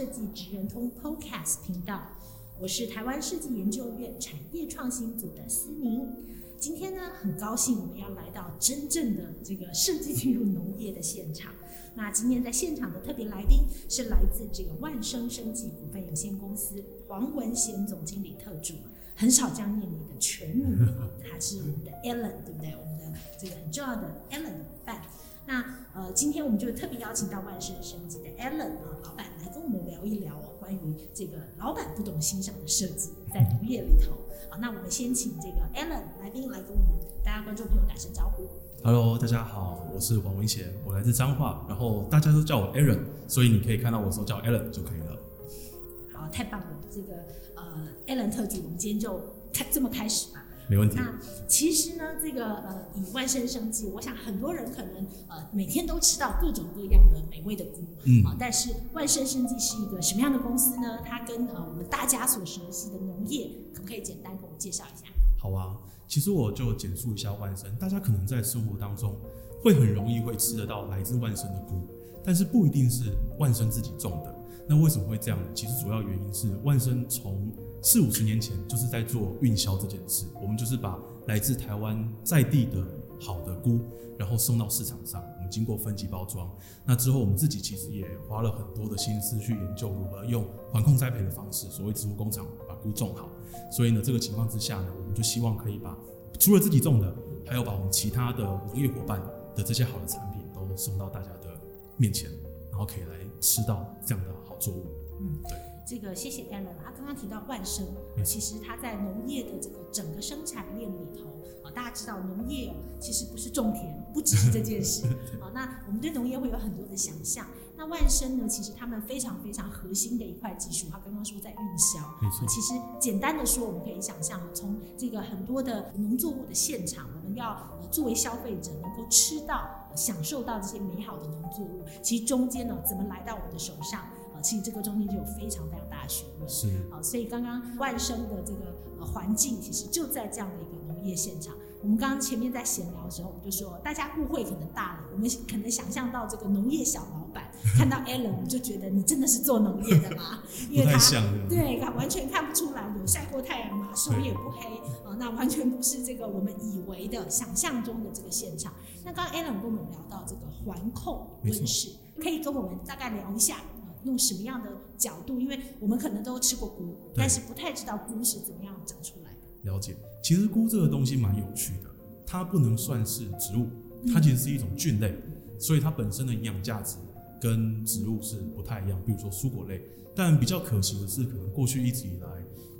设计职人通 Podcast 频道，我是台湾设计研究院产业创新组的思宁。今天呢，很高兴我们要来到真正的这个设计进入农业的现场。那今天在现场的特别来宾是来自这个万生生技股份有限公司黄文贤总经理特助。很少这样念你的全名，他是我们的 Alan，对不对？我们的这个很重要的 Alan 的伴。那呃，今天我们就特别邀请到万盛升级的 Allen 啊，老板来跟我们聊一聊关于这个老板不懂欣赏的设计在农业里头。好，那我们先请这个 Allen 来宾来跟我们大家观众朋友打声招呼。Hello，大家好，我是黄文贤，我来自彰化，然后大家都叫我 Allen，所以你可以看到我的时候叫 Allen 就可以了。好，太棒了，这个呃 Allen 特辑，我们今天就开这么开始吧。没问题。那其实呢，这个呃，以万生生计，我想很多人可能呃每天都吃到各种各样的美味的菇，嗯啊，但是万生生计是一个什么样的公司呢？它跟呃我们大家所熟悉的农业，可不可以简单给我们介绍一下？好啊，其实我就简述一下万生。大家可能在生活当中会很容易会吃得到来自万生的菇，但是不一定是万生自己种的。那为什么会这样？其实主要原因是万生从四五十年前就是在做运销这件事，我们就是把来自台湾在地的好的菇，然后送到市场上，我们经过分级包装。那之后我们自己其实也花了很多的心思去研究如何用环控栽培的方式，所谓植物工厂把菇种好。所以呢，这个情况之下呢，我们就希望可以把除了自己种的，还有把我们其他的农业伙伴的这些好的产品都送到大家的面前，然后可以来吃到这样的好作物。嗯，对。这个谢谢 Alan，他刚刚提到万生，其实他在农业的这个整个生产链里头啊，大家知道农业其实不是种田，不只是这件事 啊。那我们对农业会有很多的想象。那万生呢，其实他们非常非常核心的一块技术，他刚刚说在运销，没错。其实简单的说，我们可以想象，从这个很多的农作物的现场，我们要作为消费者能够吃到、享受到这些美好的农作物，其实中间呢，怎么来到我们的手上？其实这个中间就有非常非常大的学问，是啊，所以刚刚万生的这个呃环境，其实就在这样的一个农业现场。我们刚刚前面在闲聊的时候，我们就说，大家误会可能大了，我们可能想象到这个农业小老板看到 Alan，我们就觉得你真的是做农业的吗？因为他对，他完全看不出来有晒过太阳嘛，手也不黑啊，那完全不是这个我们以为的想象中的这个现场。那刚刚 Alan 跟我们聊到这个环控温室，可以跟我们大概聊一下。用什么样的角度？因为我们可能都吃过菇，但是不太知道菇是怎么样长出来的。了解，其实菇这个东西蛮有趣的，它不能算是植物，它其实是一种菌类，所以它本身的营养价值跟植物是不太一样。比如说蔬果类，但比较可惜的是，可能过去一直以来，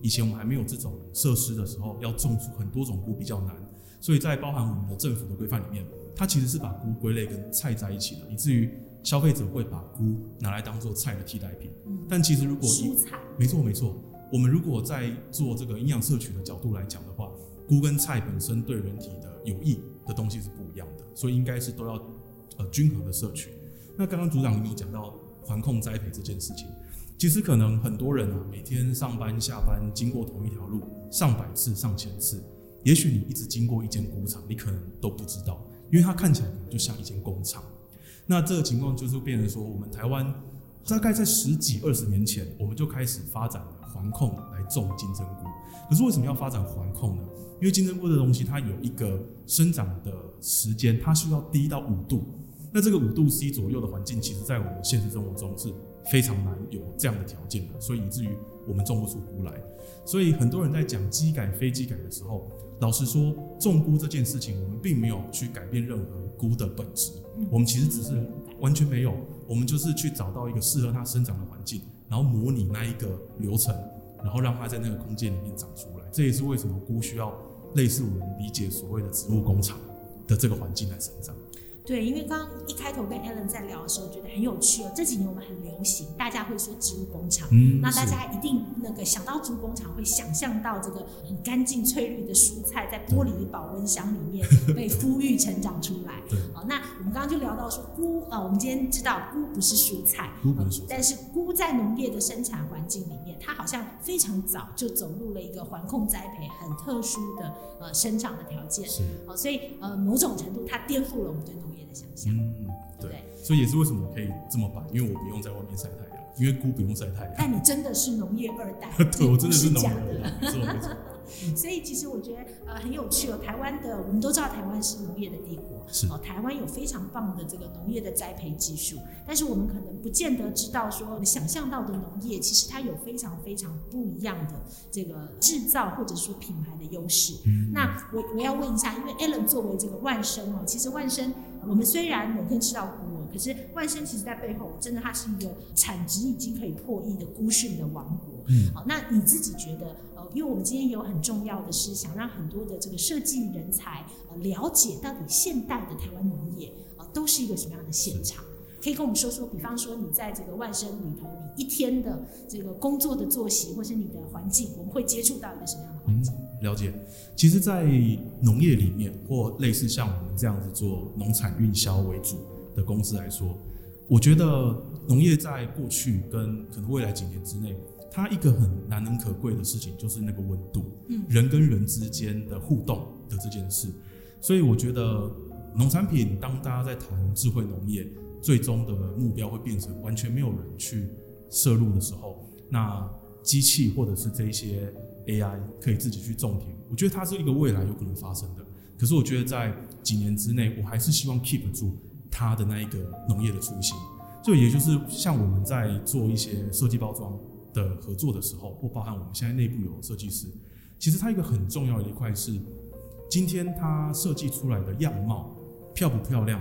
以前我们还没有这种设施的时候，要种出很多种菇比较难，所以在包含我们的政府的规范里面，它其实是把菇归类跟菜在一起的，以至于。消费者会把菇拿来当做菜的替代品，但其实如果蔬菜，没错没错，我们如果在做这个营养摄取的角度来讲的话，菇跟菜本身对人体的有益的东西是不一样的，所以应该是都要呃均衡的摄取。那刚刚组长你有讲到环控栽培这件事情，其实可能很多人啊每天上班下班经过同一条路上百次上千次，也许你一直经过一间菇厂，你可能都不知道，因为它看起来可能就像一间工厂。那这个情况就是变成说，我们台湾大概在十几二十年前，我们就开始发展了环控来种金针菇。可是为什么要发展环控呢？因为金针菇的东西它有一个生长的时间，它需要低到五度。那这个五度 C 左右的环境，其实在我们现实生活中是非常难有这样的条件的，所以以至于我们种不出菇来。所以很多人在讲机改非机改的时候，老实说，种菇这件事情，我们并没有去改变任何菇的本质。我们其实只是完全没有，我们就是去找到一个适合它生长的环境，然后模拟那一个流程，然后让它在那个空间里面长出来。这也是为什么菇需要类似我们理解所谓的植物工厂的这个环境来生长。对，因为刚刚一开头跟 Alan 在聊的时候，觉得很有趣哦。这几年我们很流行，大家会说植物工厂，嗯，那大家一定那个想到植物工厂，会想象到这个很干净翠绿的蔬菜在玻璃保温箱里面 被孵育成长出来。对，好，那我们刚刚就聊到说菇啊，我们今天知道菇不是蔬菜，菇不是蔬菜，但是菇在农业的生产环境里面，它好像非常早就走入了一个环控栽培很特殊的呃生长的条件。是，好，所以呃某种程度它颠覆了我们对农业的想象。嗯，对，所以也是为什么我可以这么白，因为我不用在外面晒太阳，因为菇不用晒太阳。但你真的是农业二代，对，我真的是农业二代，没错没错。所以其实我觉得呃很有趣哦，台湾的我们都知道台湾是农业的帝国，是哦，台湾有非常棒的这个农业的栽培技术，但是我们可能不见得知道说，我们想象到的农业其实它有非常非常不一样的这个制造或者说品牌的优势。嗯、那我我要问一下，因为 Alan 作为这个万生哦，其实万生我们虽然每天吃到菇。可是万生其实在背后，真的它是一个产值已经可以破亿的菇蕈的王国。嗯，好，那你自己觉得，呃，因为我们今天有很重要的是想让很多的这个设计人才，呃，了解到底现代的台湾农业，呃，都是一个什么样的现场？可以跟我们说说，比方说你在这个万生里头，你一天的这个工作的作息，或是你的环境，我们会接触到一个什么样的环境？嗯，了解，其实，在农业里面，或类似像我们这样子做农产运销为主。的公司来说，我觉得农业在过去跟可能未来几年之内，它一个很难能可贵的事情就是那个温度，嗯，人跟人之间的互动的这件事。所以我觉得农产品，当大家在谈智慧农业，最终的目标会变成完全没有人去摄入的时候，那机器或者是这些 AI 可以自己去种田，我觉得它是一个未来有可能发生的。可是我觉得在几年之内，我还是希望 keep 住。它的那一个农业的雏形，就也就是像我们在做一些设计包装的合作的时候，或包含我们现在内部有设计师，其实它一个很重要的一块是，今天它设计出来的样貌漂不漂亮？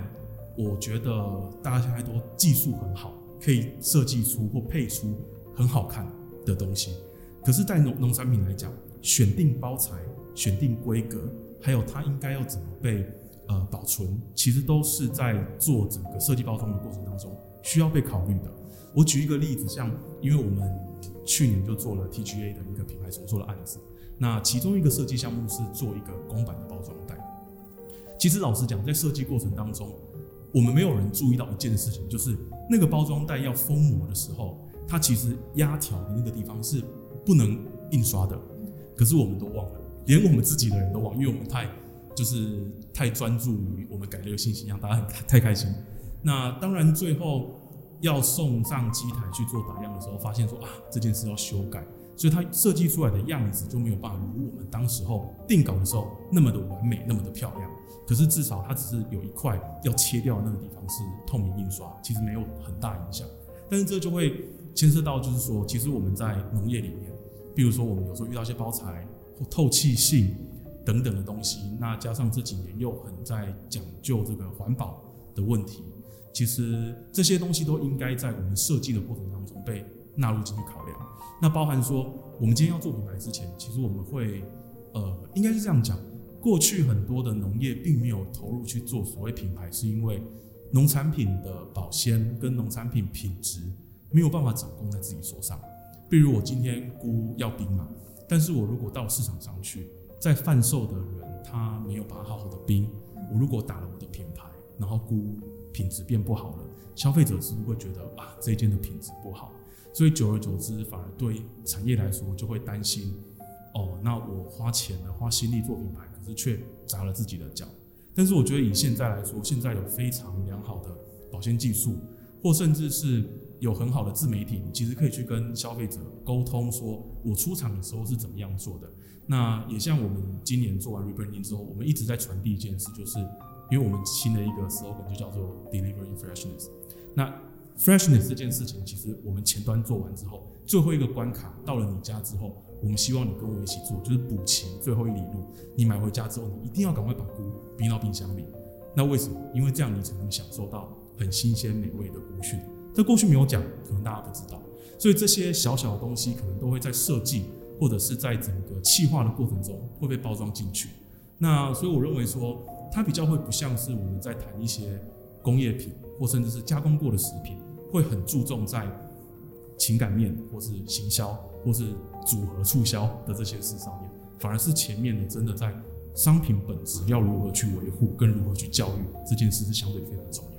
我觉得大家现在都技术很好，可以设计出或配出很好看的东西。可是，在农农产品来讲，选定包材、选定规格，还有它应该要怎么被。呃，保存其实都是在做整个设计包装的过程当中需要被考虑的。我举一个例子，像因为我们去年就做了 TGA 的一个品牌重做的案子，那其中一个设计项目是做一个公版的包装袋。其实老实讲，在设计过程当中，我们没有人注意到一件事情，就是那个包装袋要封膜的时候，它其实压条的那个地方是不能印刷的。可是我们都忘了，连我们自己的人都忘，因为我们太。就是太专注于我们改这个信息，让大家很太开心。那当然，最后要送上机台去做打样的时候，发现说啊，这件事要修改，所以它设计出来的样子就没有办法如我们当时候定稿的时候那么的完美，那么的漂亮。可是至少它只是有一块要切掉那个地方是透明印刷，其实没有很大影响。但是这就会牵涉到，就是说，其实我们在农业里面，比如说我们有时候遇到一些包材或透气性。等等的东西，那加上这几年又很在讲究这个环保的问题，其实这些东西都应该在我们设计的过程当中被纳入进去考量。那包含说，我们今天要做品牌之前，其实我们会，呃，应该是这样讲，过去很多的农业并没有投入去做所谓品牌，是因为农产品的保鲜跟农产品品质没有办法掌控在自己手上。比如我今天菇要冰嘛，但是我如果到市场上去。在贩售的人，他没有把它好好的冰。我如果打了我的品牌，然后菇品质变不好了，消费者是不是会觉得啊，这件的品质不好？所以久而久之，反而对产业来说就会担心哦。那我花钱了，花心力做品牌，可是却砸了自己的脚。但是我觉得以现在来说，现在有非常良好的保鲜技术，或甚至是有很好的自媒体，其实可以去跟消费者沟通，说我出厂的时候是怎么样做的。那也像我们今年做完 rebranding 之后，我们一直在传递一件事，就是因为我们新的一个 slogan 就叫做 delivering freshness。那 freshness 这件事情，其实我们前端做完之后，最后一个关卡到了你家之后，我们希望你跟我一起做，就是补齐最后一里路。你买回家之后，你一定要赶快把菇冰到冰箱里。那为什么？因为这样你才能享受到很新鲜美味的菇蕈。这过去没有讲，可能大家不知道。所以这些小小的东西，可能都会在设计。或者是在整个企划的过程中会被包装进去，那所以我认为说，它比较会不像是我们在谈一些工业品或甚至是加工过的食品，会很注重在情感面或是行销或是组合促销的这些事上面，反而是前面的真的在商品本质要如何去维护跟如何去教育这件事是相对非常重要。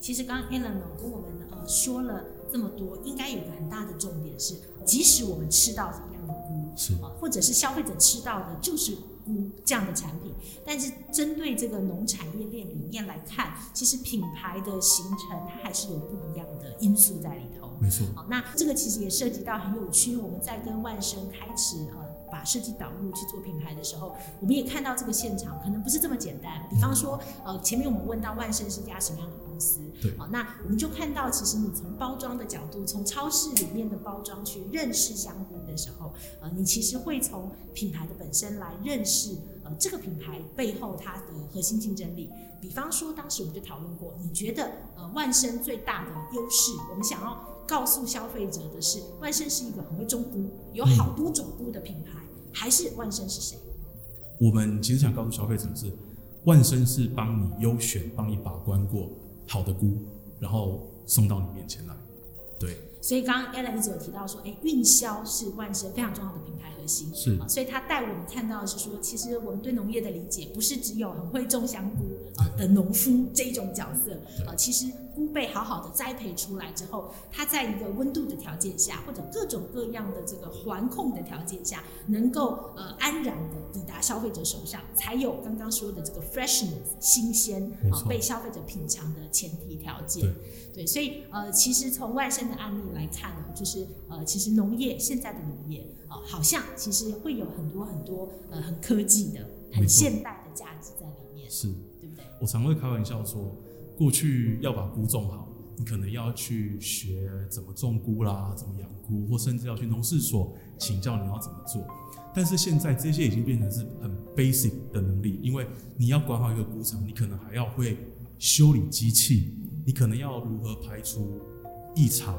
其实刚刚 Alan 跟我们呃说了这么多，应该有一个很大的重点是，即使我们吃到一样的菇，是或者是消费者吃到的就是。菇这样的产品，但是针对这个农产业链里面来看，其实品牌的形成它还是有不一样的因素在里头。没错。好，那这个其实也涉及到很有趣。我们在跟万生开始呃把设计导入去做品牌的时候，我们也看到这个现场可能不是这么简单。比方说，呃，前面我们问到万盛是家什么样的公司？对。好，那我们就看到，其实你从包装的角度，从超市里面的包装去认识香菇的时候，呃，你其实会从品牌的本身来认识。呃，这个品牌背后它的核心竞争力，比方说，当时我们就讨论过，你觉得呃万生最大的优势，我们想要告诉消费者的是，万生是一个很会种菇，有好多种菇的品牌，嗯、还是万生是谁？我们其实想告诉消费者的是，万生是帮你优选、帮你把关过好的菇，然后送到你面前来，对。所以刚刚 Alan 一直有提到说，哎，运销是万生非常重要的品牌核心。是啊，所以他带我们看到的是说，其实我们对农业的理解不是只有很会种香菇啊的农夫这一种角色啊，其实菇被好好的栽培出来之后，它在一个温度的条件下，或者各种各样的这个环控的条件下，能够呃安然的抵达消费者手上，才有刚刚说的这个 freshness 新鲜啊被消费者品尝的前提条件。对，对，所以呃，其实从外生的案例。来看呢，就是呃，其实农业现在的农业啊、呃，好像其实会有很多很多呃很科技的、很现代的价值在里面，是对不对？我常会开玩笑说，过去要把菇种好，你可能要去学怎么种菇啦，怎么养菇，或甚至要去农事所请教你要怎么做。但是现在这些已经变成是很 basic 的能力，因为你要管好一个菇场，你可能还要会修理机器，你可能要如何排除异常。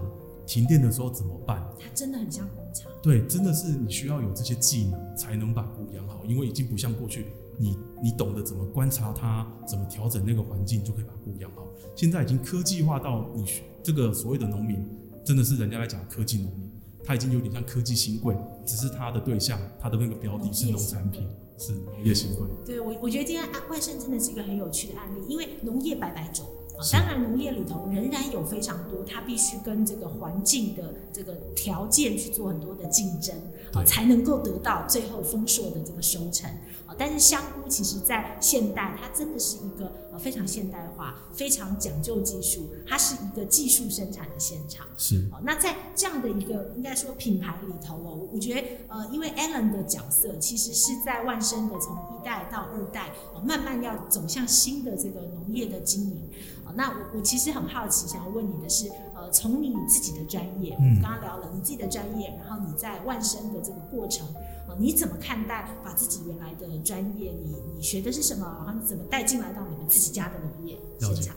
停电的时候怎么办？它真的很像工厂。对，真的是你需要有这些技能才能把菇养好，因为已经不像过去，你你懂得怎么观察它，怎么调整那个环境，就可以把菇养好。现在已经科技化到你这个所谓的农民，真的是人家来讲科技农民，他已经有点像科技新贵，只是他的对象，他的那个标的是农产品，是农业新贵。对，我我觉得今天万盛真的是一个很有趣的案例，因为农业百百种。当然，农业里头仍然有非常多，它必须跟这个环境的这个条件去做很多的竞争啊，才能够得到最后丰硕的这个收成啊。但是香菇其实在现代，它真的是一个呃非常现代化、非常讲究技术，它是一个技术生产的现场。是。哦那在这样的一个应该说品牌里头哦，我我觉得呃，因为 Alan 的角色其实是在万生的从一代到二代，哦慢慢要走向新的这个农业的经营。那我我其实很好奇，想要问你的是，呃，从你自己的专业，我们，刚刚聊了你自己的专业，然后你在万生的这个过程，呃，你怎么看待把自己原来的专业，你你学的是什么，然后你怎么带进来到你们自己家的农业现场？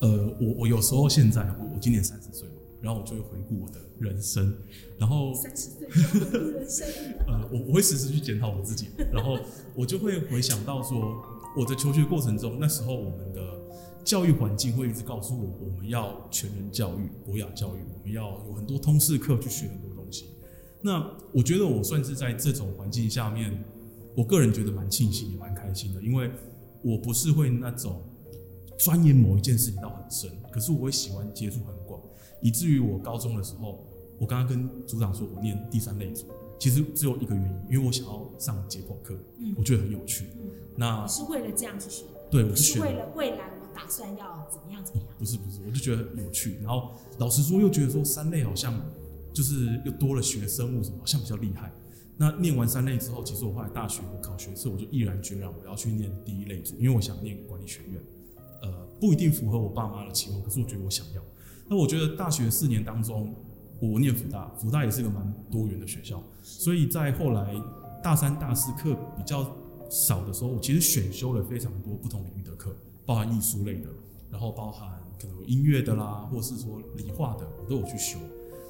呃，我我有时候现在我我今年三十岁嘛，然后我就会回顾我的人生，然后三十岁回顾人生，呃，我我会时时去检讨我自己，然后我就会回想到说，我的求学过程中，那时候我们的。教育环境会一直告诉我，我们要全人教育、博雅教育，我们要有很多通识课去学。那我觉得我算是在这种环境下面，我个人觉得蛮庆幸也蛮开心的，因为我不是会那种钻研某一件事情到很深，可是我会喜欢接触很广，以至于我高中的时候，我刚刚跟组长说我念第三类组，其实只有一个原因，因为我想要上解剖课，嗯，我觉得很有趣。嗯，那你是为了这样去学的？对，我是，是为了未来。打算要怎么样？怎么样？不是不是，我就觉得很有趣。然后老实说，又觉得说三类好像就是又多了学生物什么，好像比较厉害。那念完三类之后，其实我后来大学我考学测，我就毅然决然我要去念第一类组，因为我想念管理学院。呃，不一定符合我爸妈的期望，可是我觉得我想要。那我觉得大学四年当中，我念福大，福大也是个蛮多元的学校，所以在后来大三、大四课比较少的时候，我其实选修了非常多不同领域的课。包含艺术类的，然后包含可能音乐的啦，或是说理化的，我都有去修。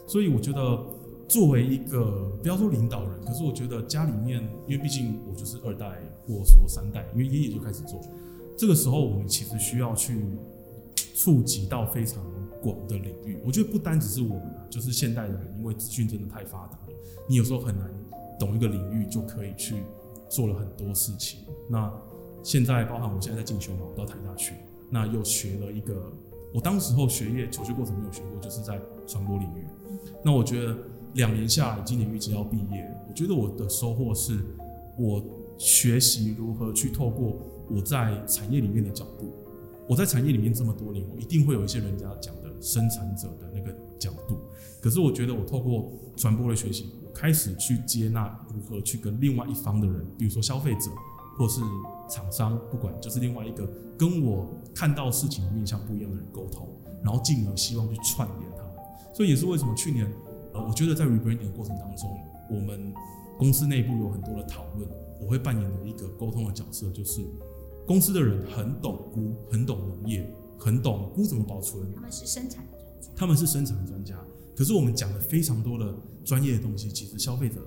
所以我觉得，作为一个不要说领导人，可是我觉得家里面，因为毕竟我就是二代或说三代，因为爷爷就开始做。这个时候，我们其实需要去触及到非常广的领域。我觉得不单只是我们啊，就是现代的人，因为资讯真的太发达了，你有时候很难懂一个领域就可以去做了很多事情。那现在包含我现在在进修嘛，我到台大去，那又学了一个，我当时候学业求学过程没有学过，就是在传播领域。那我觉得两年下来，今年预计要毕业，我觉得我的收获是，我学习如何去透过我在产业里面的角度，我在产业里面这么多年，我一定会有一些人家讲的生产者的那个角度。可是我觉得我透过传播的学习，我开始去接纳如何去跟另外一方的人，比如说消费者，或是厂商，不管就是另外一个跟我看到事情的面向不一样的人沟通，然后进而希望去串联他们。所以也是为什么去年，呃，我觉得在 rebranding 的过程当中，我们公司内部有很多的讨论，我会扮演的一个沟通的角色，就是公司的人很懂菇，很懂农业，很懂菇怎么保存。他们是生产的专家。他们是生产的专家，可是我们讲了非常多的专业的东西，其实消费者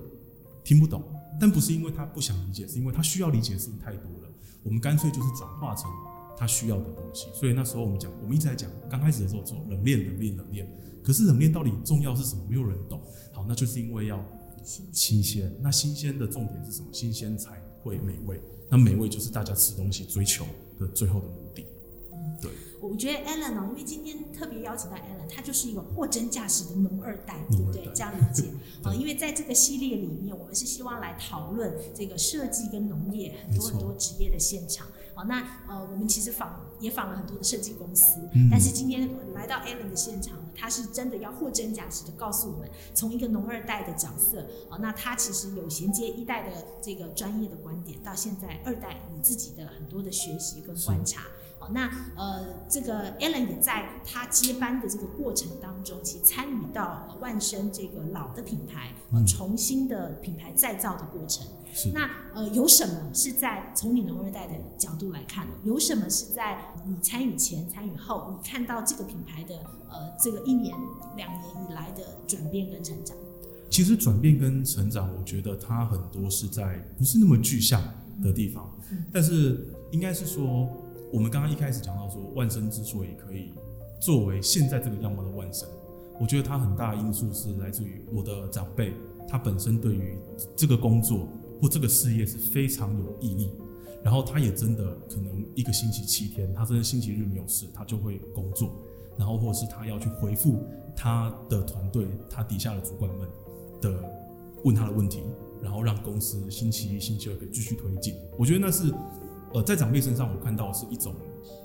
听不懂，但不是因为他不想理解，是因为他需要理解的事情太多了。我们干脆就是转化成他需要的东西。所以那时候我们讲，我们一直在讲，刚开始的时候做冷链，冷链，冷链。可是冷链到底重要是什么？没有人懂。好，那就是因为要新鲜。那新鲜的重点是什么？新鲜才会美味。那美味就是大家吃东西追求的最后的目的。对。我觉得 Alan 哦，因为今天特别邀请到 Alan，他就是一个货真价实的农二代，对不对？这样理解 啊？因为在这个系列里面，我们是希望来讨论这个设计跟农业很多很多职业的现场。好，那呃，我们其实访也访了很多的设计公司，嗯、但是今天来到 Alan 的现场呢，他是真的要货真价实的告诉我们，从一个农二代的角色，哦，那他其实有衔接一代的这个专业的观点，到现在二代你自己的很多的学习跟观察。哦，那呃，这个 Alan 也在他接班的这个过程当中，其实参与到万生这个老的品牌，呃，重新的品牌再造的过程。是那呃，有什么是在从你农二代的角度来看呢？有什么是在你参与前、参与后，你看到这个品牌的呃这个一年、两年以来的转变跟成长？其实转变跟成长，我觉得它很多是在不是那么具象的地方，但是应该是说，我们刚刚一开始讲到说，万生之所以可以作为现在这个样貌的万生，我觉得它很大的因素是来自于我的长辈，他本身对于这个工作。或这个事业是非常有意义，然后他也真的可能一个星期七天，他真的星期日没有事，他就会工作，然后或者是他要去回复他的团队，他底下的主管们的问他的问题，然后让公司星期一、星期二可以继续推进。我觉得那是呃在长辈身上我看到的是一种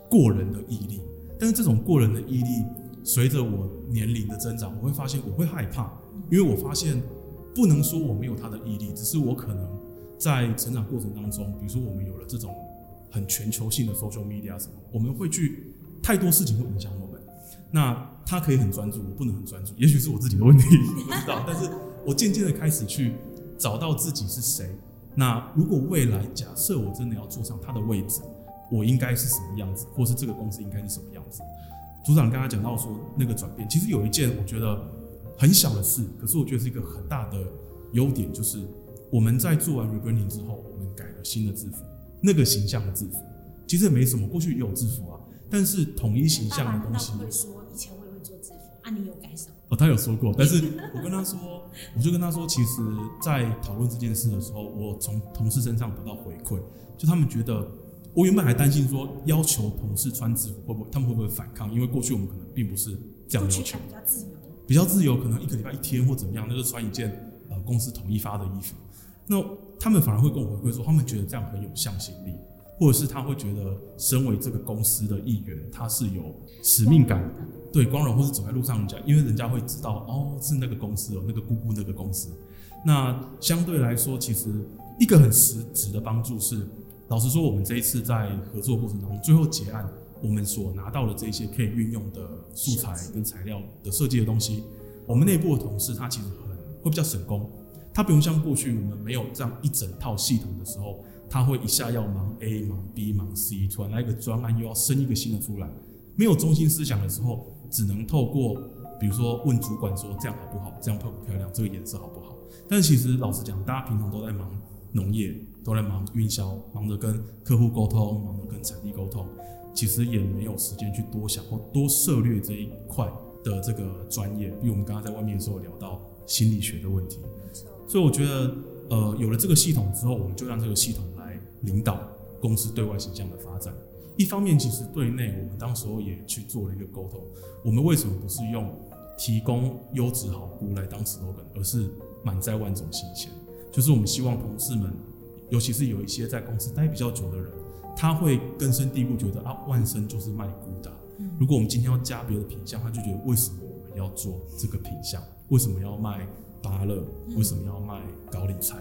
过人的毅力，但是这种过人的毅力随着我年龄的增长，我会发现我会害怕，因为我发现不能说我没有他的毅力，只是我可能。在成长过程当中，比如说我们有了这种很全球性的 social media 什么，我们会去太多事情会影响我们。那他可以很专注，我不能很专注，也许是我自己的问题，不知道。但是我渐渐的开始去找到自己是谁。那如果未来假设我真的要坐上他的位置，我应该是什么样子，或是这个公司应该是什么样子？组长刚才讲到说那个转变，其实有一件我觉得很小的事，可是我觉得是一个很大的优点，就是。我们在做完 rebranding 之后，我们改了新的制服，那个形象的制服，其实也没什么，过去也有制服啊，但是统一形象的东西。他会说以前我也会做制服，啊，你有改什么？哦，他有说过，但是我跟他说，我就跟他说，其实，在讨论这件事的时候，我从同事身上得到回馈，就他们觉得，我原本还担心说，要求同事穿制服会不会，他们会不会反抗？因为过去我们可能并不是这样要求，比较自由，比较自由，可能一个礼拜一天或怎么样，那就穿一件呃公司统一发的衣服。那他们反而会跟我回馈说，他们觉得这样很有向心力，或者是他会觉得身为这个公司的一员，他是有使命感，对光荣，或是走在路上人家，因为人家会知道哦，是那个公司哦，那个姑姑那个公司。那相对来说，其实一个很实质的帮助是，老实说，我们这一次在合作过程当中，最后结案，我们所拿到的这些可以运用的素材跟材料的设计的东西，我们内部的同事他其实很会比较省工。他不用像过去我们没有这样一整套系统的时候，他会一下要忙 A 忙 B 忙 C，突然来一个专案又要生一个新的出来，没有中心思想的时候，只能透过比如说问主管说这样好不好，这样漂不漂亮，这个颜色好不好？但其实老实讲，大家平常都在忙农业，都在忙运销，忙着跟客户沟通，忙着跟产地沟通，其实也没有时间去多想或多涉猎这一块的这个专业。比如我们刚刚在外面的时候聊到心理学的问题，所以我觉得，呃，有了这个系统之后，我们就让这个系统来领导公司对外形象的发展。一方面，其实对内我们当时候也去做了一个沟通，我们为什么不是用提供优质好菇来当 slogan，而是满载万种新鲜？就是我们希望同事们，尤其是有一些在公司待比较久的人，他会根深蒂固觉得啊，万生就是卖菇的。如果我们今天要加别的品相，他就觉得为什么我们要做这个品相？为什么要卖芭乐？为什么要卖高丽菜？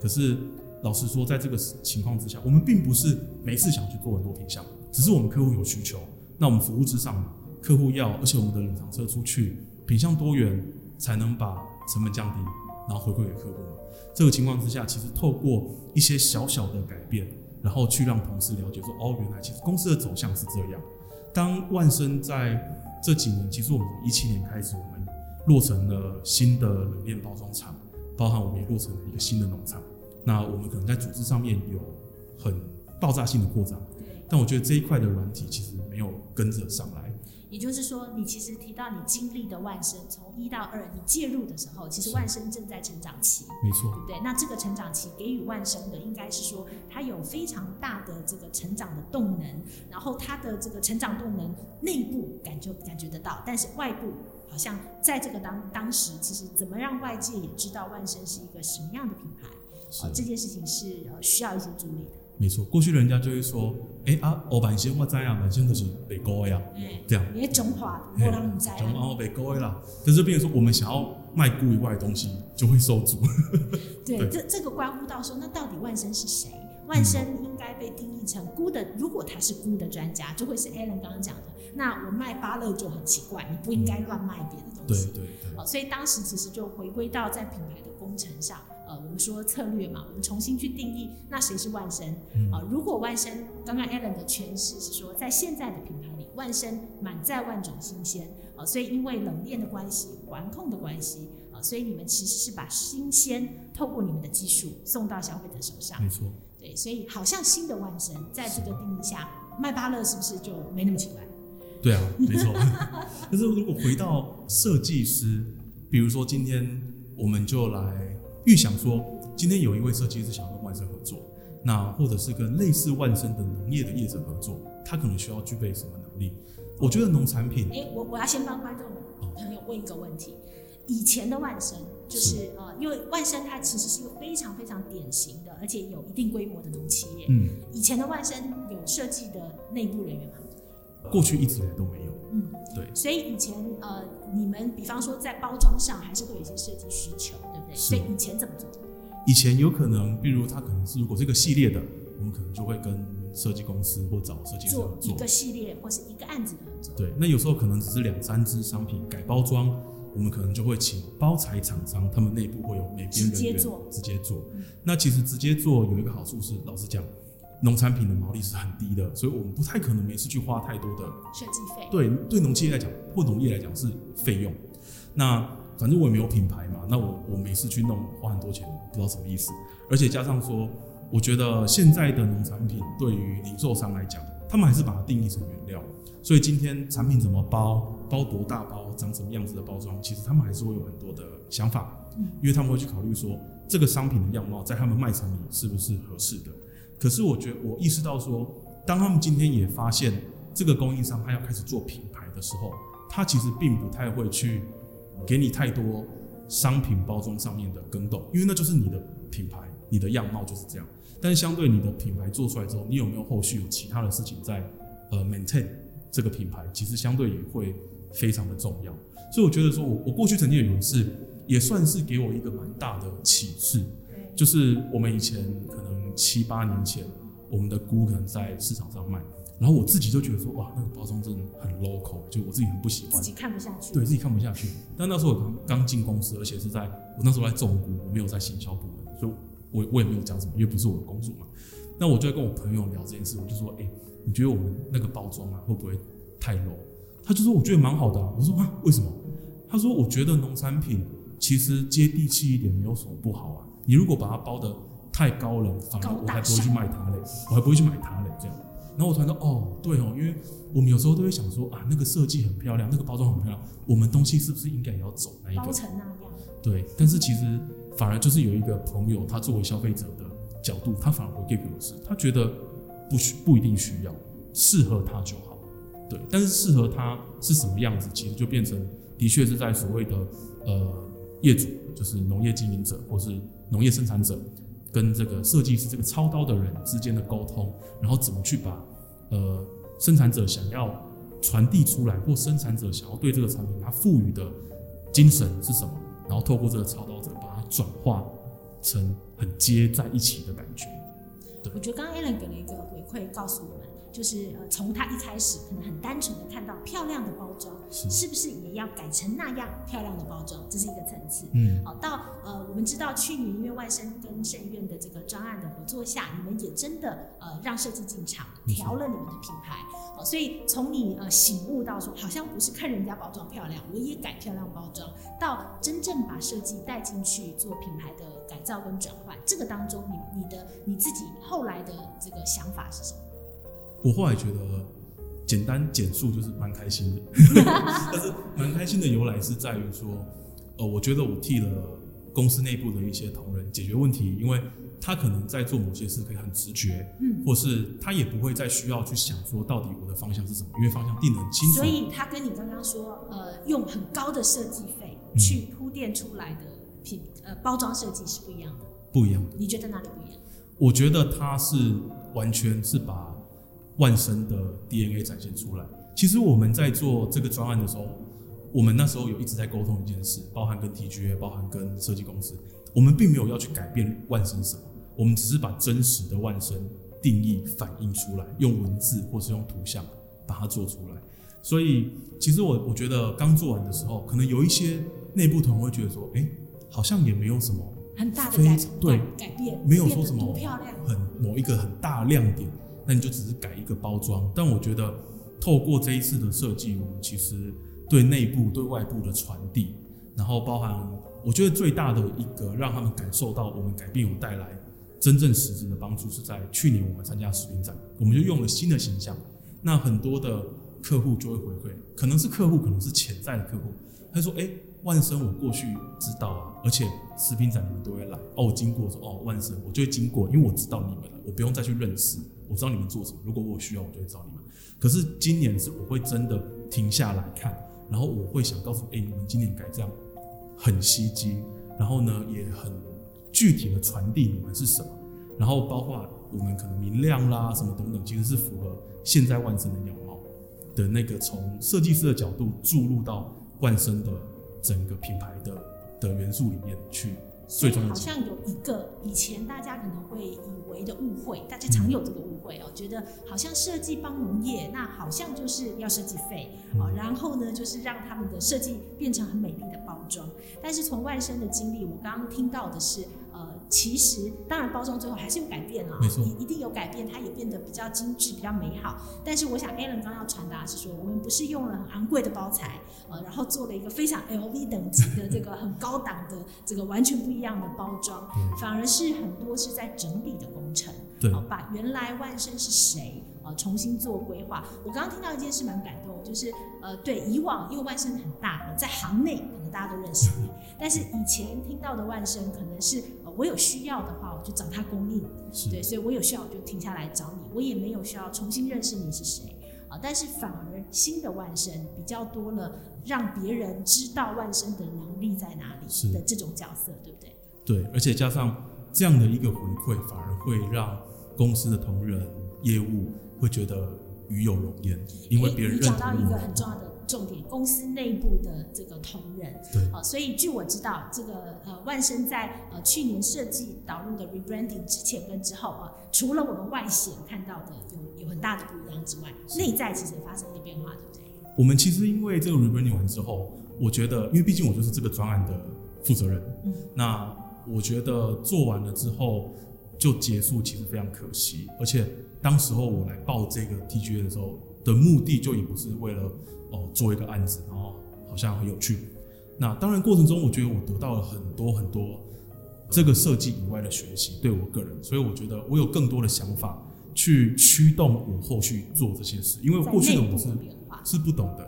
可是。老实说，在这个情况之下，我们并不是每次想去做很多品项，只是我们客户有需求，那我们服务至上，客户要，而且我们的冷藏车出去，品项多元，才能把成本降低，然后回馈给客户嘛。这个情况之下，其实透过一些小小的改变，然后去让同事了解说，哦，原来其实公司的走向是这样。当万生在这几年，其实我们从一七年开始，我们落成了新的冷链包装厂，包含我们也落成了一个新的农场。那我们可能在组织上面有很爆炸性的扩张，但我觉得这一块的软体其实没有跟着上来。也就是说，你其实提到你经历的万生，从一到二，你介入的时候，其实万生正在成长期，没错，对不对？那这个成长期给予万生的，应该是说它有非常大的这个成长的动能，然后它的这个成长动能内部感觉感觉得到，但是外部好像在这个当当时，其实怎么让外界也知道万生是一个什么样的品牌？啊，这件事情是呃需要一些助力的。没错，过去人家就会说，哎、欸、啊，欧版先我知啊，版先就是北沟呀，嗯，这样。你中华，我让你知啊。中华北沟啦，但是变成说，我们想要卖菇以外的东西，就会受阻。对，对这这个关乎到说，那到底万生是谁？万生应该被定义成菇的，如果他是菇的专家，就会是 Alan 刚刚讲的。那我卖芭乐就很奇怪，你不应该乱卖别的东西。对对对。所以当时其实就回归到在品牌的工程上。呃，我们说策略嘛，我们重新去定义，那谁是万生？啊、呃，如果万生，刚刚 Alan 的诠释是说，在现在的品牌里，万生满载万种新鲜，啊、呃，所以因为冷链的关系、管控的关系，啊、呃，所以你们其实是把新鲜透过你们的技术送到消费者手上。没错。对，所以好像新的万生，在这个定义下，卖芭乐是不是就没那么奇怪？对啊，没错。可是如果回到设计师，比如说今天我们就来。预想说，今天有一位设计师想要跟万生合作，那或者是跟类似万生的农业的业者合作，他可能需要具备什么能力？我觉得农产品，哎、欸，我我要先帮观众朋友问一个问题：以前的万生就是，是呃，因为万生它其实是一个非常非常典型的，而且有一定规模的农企业。嗯，以前的万生有设计的内部人员吗？过去一直以来都没有。嗯，对。所以以前呃，你们比方说在包装上还是会有一些设计需求。对不对所以以前怎么做？以前有可能，比如他可能是如果是一个系列的，我们可能就会跟设计公司或找设计师做一个系列或是一个案子的合作。对，那有时候可能只是两三支商品改包装，我们可能就会请包材厂商，他们内部会有美编人员直接做。直接做。那其实直接做有一个好处是，老实讲，农产品的毛利是很低的，所以我们不太可能每次去花太多的设计费。对，对农企业来讲或农业来讲是费用。那反正我也没有品牌嘛，那我我每次去弄花很多钱，不知道什么意思。而且加上说，我觉得现在的农产品对于零售商来讲，他们还是把它定义成原料，所以今天产品怎么包，包多大包，长什么样子的包装，其实他们还是会有很多的想法，因为他们会去考虑说这个商品的样貌在他们卖场里是不是合适的。可是我觉得我意识到说，当他们今天也发现这个供应商他要开始做品牌的时候，他其实并不太会去。给你太多商品包装上面的更动，因为那就是你的品牌，你的样貌就是这样。但是相对你的品牌做出来之后，你有没有后续有其他的事情在呃 maintain 这个品牌，其实相对也会非常的重要。所以我觉得说我我过去曾经有一次也算是给我一个蛮大的启示，就是我们以前可能七八年前，我们的菇可能在市场上卖。然后我自己就觉得说，哇，那个包装真的很 local，就我自己很不喜欢，自己看不下去，对自己看不下去。但那时候我刚刚进公司，而且是在我那时候在种菇，我没有在行销部门，所以我我也没有讲什么，因为不是我的工作嘛。那我就在跟我朋友聊这件事，我就说，哎，你觉得我们那个包装啊，会不会太 low？他就说，我觉得蛮好的啊。我说啊，为什么？他说，我觉得农产品其实接地气一点没有什么不好啊。你如果把它包得太高了，反而我还不会去卖它嘞，我还不会去买它嘞，这样。然后我突然说，哦，对哦，因为我们有时候都会想说啊，那个设计很漂亮，那个包装很漂亮，我们东西是不是应该也要走那一个？包成那样。对，但是其实反而就是有一个朋友，他作为消费者的角度，他反而会给我是，他觉得不需不一定需要，适合他就好。对，但是适合他是什么样子，其实就变成的确是在所谓的呃业主，就是农业经营者或是农业生产者。跟这个设计师这个操刀的人之间的沟通，然后怎么去把呃生产者想要传递出来，或生产者想要对这个产品它赋予的精神是什么，然后透过这个操刀者把它转化成很接在一起的感觉。我觉得刚刚 Alan 给了一个回馈，告诉我们。就是呃，从他一开始可能很单纯的看到漂亮的包装，是，是不是也要改成那样漂亮的包装？这是一个层次。嗯，好，到呃，我们知道去年因为万生跟圣院的这个专案的合作下，你们也真的呃让设计进场调了你们的品牌。好，所以从你呃醒悟到说，好像不是看人家包装漂亮，我也改漂亮包装，到真正把设计带进去做品牌的改造跟转换，这个当中你你的你自己后来的这个想法是什么？我后来觉得，简单简述就是蛮开心的，但是蛮开心的由来是在于说，呃，我觉得我替了公司内部的一些同仁解决问题，因为他可能在做某些事可以很直觉，嗯，或是他也不会再需要去想说到底我的方向是什么，因为方向定得很清楚。所以他跟你刚刚说，呃，用很高的设计费去铺垫出来的品，呃，包装设计是不一样的，不一样的。你觉得哪里不一样？我觉得他是完全是把。万生的 DNA 展现出来。其实我们在做这个专案的时候，我们那时候有一直在沟通一件事，包含跟 TGA，包含跟设计公司，我们并没有要去改变万生什么，我们只是把真实的万生定义反映出来，用文字或是用图像把它做出来。所以，其实我我觉得刚做完的时候，可能有一些内部同仁会觉得说，哎，好像也没有什么很大的改对改变，没有说什么漂亮，很某一个很大亮点。那你就只是改一个包装，但我觉得透过这一次的设计，我们其实对内部对外部的传递，然后包含我觉得最大的一个让他们感受到我们改变有带来真正实质的帮助，是在去年我们参加食品展，我们就用了新的形象，那很多的客户就会回馈，可能是客户，可能是潜在的客户，他说：“哎，万生我过去知道啊，而且食品展你们都会来哦，经过说哦万生，我就会经过，因为我知道你们了，我不用再去认识。”我知道你们做什么，如果我有需要，我就会找你们。可是今年是我会真的停下来看，然后我会想告诉，哎、你们今年改这样很吸睛，然后呢也很具体的传递你们是什么，然后包括我们可能明亮啦什么等等，其实是符合现在万生的样貌的那个从设计师的角度注入到万生的整个品牌的的元素里面去。所以好像有一个以前大家可能会以为的误会，大家常有这个误会哦，觉得好像设计帮农业，那好像就是要设计费哦，然后呢就是让他们的设计变成很美丽的包装。但是从外生的经历，我刚刚听到的是。呃，其实当然包装最后还是有改变了，没错，一定有改变，它也变得比较精致、比较美好。但是我想，Alan 刚刚要传达的是说，我们不是用了很昂贵的包材，呃，然后做了一个非常 LV 等级的这个很高档的这个完全不一样的包装，反而是很多是在整理的工程，对，把原来万生是谁，呃，重新做规划。我刚刚听到一件事蛮感动，就是呃，对，以往因为万生很大，在行内可能大家都认识你，但是以前听到的万生可能是。我有需要的话，我就找他供应。对，所以我有需要我就停下来找你。我也没有需要重新认识你是谁啊，但是反而新的万生比较多了，让别人知道万生的能力在哪里的这种角色，对不对？对，而且加上这样的一个回馈，反而会让公司的同仁、业务会觉得与有荣焉，因为别人认同。你讲到一个很重要的。重点，公司内部的这个同仁，对，啊，所以据我知道，这个呃万生在呃去年设计导入的 rebranding 之前跟之后啊，除了我们外显看到的有有很大的不一样之外，内在其实也发生了变化，对不对？我们其实因为这个 rebranding 完之后，我觉得，因为毕竟我就是这个专案的负责人，嗯，那我觉得做完了之后就结束，其实非常可惜，而且当时候我来报这个 TGA 的时候的目的就也不是为了。哦，做一个案子，然后好像很有趣。那当然过程中，我觉得我得到了很多很多这个设计以外的学习，对我个人，所以我觉得我有更多的想法去驱动我后续做这些事，因为过去的我是是不懂的，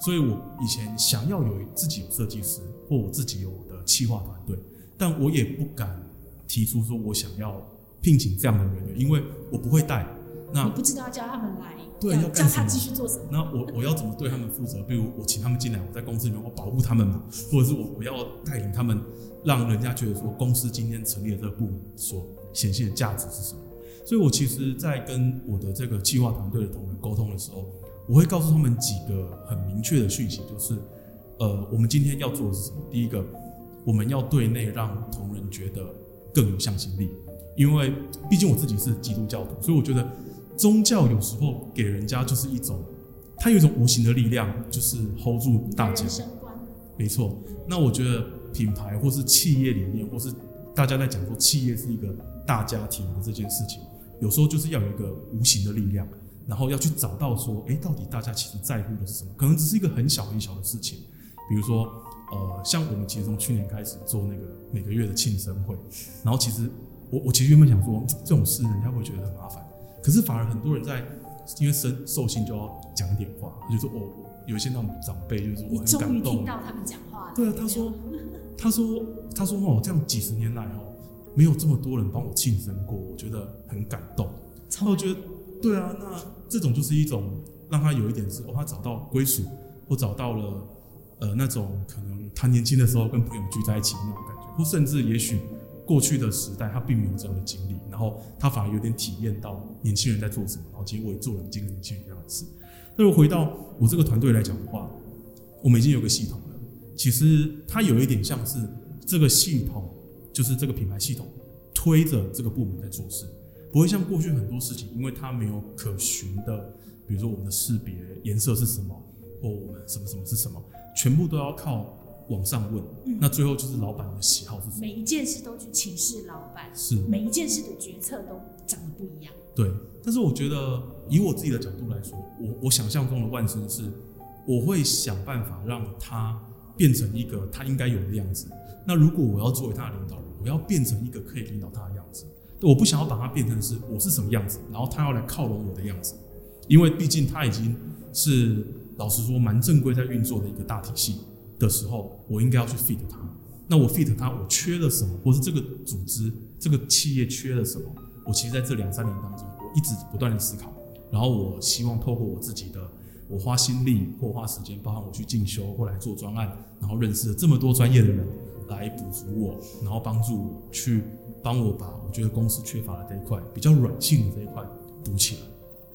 所以我以前想要有自己有设计师或我自己有的企划团队，但我也不敢提出说我想要聘请这样的人员，因为我不会带，那你不知道要叫他们来，对，要叫他继续做什么？那我我要怎么对他们负责？比如我请他们进来，我在公司里面我保护他们嘛，或者是我我要带领他们。让人家觉得说，公司今天成立的这个部门所显现的价值是什么？所以我其实，在跟我的这个计划团队的同仁沟通的时候，我会告诉他们几个很明确的讯息，就是，呃，我们今天要做的是什么？第一个，我们要对内让同仁觉得更有向心力，因为毕竟我自己是基督教徒，所以我觉得宗教有时候给人家就是一种，它有一种无形的力量，就是 hold 住大家。没错，那我觉得。品牌或是企业里面，或是大家在讲说企业是一个大家庭的这件事情，有时候就是要有一个无形的力量，然后要去找到说，哎，到底大家其实在乎的是什么？可能只是一个很小很小的事情，比如说，呃，像我们其实从去年开始做那个每个月的庆生会，然后其实我我其实原本想说这种事人家会觉得很麻烦，可是反而很多人在因为生寿星就要讲点话，就说哦，有一些那种长辈就是我很感动，听到他们讲话，对啊，他说。他说：“他说哦，这样几十年来哦，没有这么多人帮我庆生过，我觉得很感动。然后我觉得，对啊，那这种就是一种让他有一点是哦，他找到归属，或找到了呃那种可能他年轻的时候跟朋友聚在一起的那种感觉，或甚至也许过去的时代他并没有这样的经历，然后他反而有点体验到年轻人在做什么，然后结果也做了跟年轻人一样的事。那如果回到我这个团队来讲的话，我们已经有个系统了。”其实它有一点像是这个系统，就是这个品牌系统推着这个部门在做事，不会像过去很多事情，因为它没有可循的，比如说我们的识别颜色是什么，或我们什么什么是什么，全部都要靠网上问。嗯、那最后就是老板的喜好是什么？每一件事都去请示老板，是每一件事的决策都长得不一样。对，但是我觉得以我自己的角度来说，我我想象中的万生是，我会想办法让他。变成一个他应该有的样子。那如果我要作为他的领导人，我要变成一个可以领导他的样子。我不想要把他变成是我是什么样子，然后他要来靠拢我的样子。因为毕竟他已经是老实说蛮正规在运作的一个大体系的时候，我应该要去 fit 他。那我 fit 他，我缺了什么，或是这个组织、这个企业缺了什么？我其实在这两三年当中，我一直不断的思考，然后我希望透过我自己的。我花心力或花时间，包含我去进修或来做专案，然后认识了这么多专业的人来补足我，然后帮助我去帮我把我觉得公司缺乏的这一块比较软性的这一块补起来。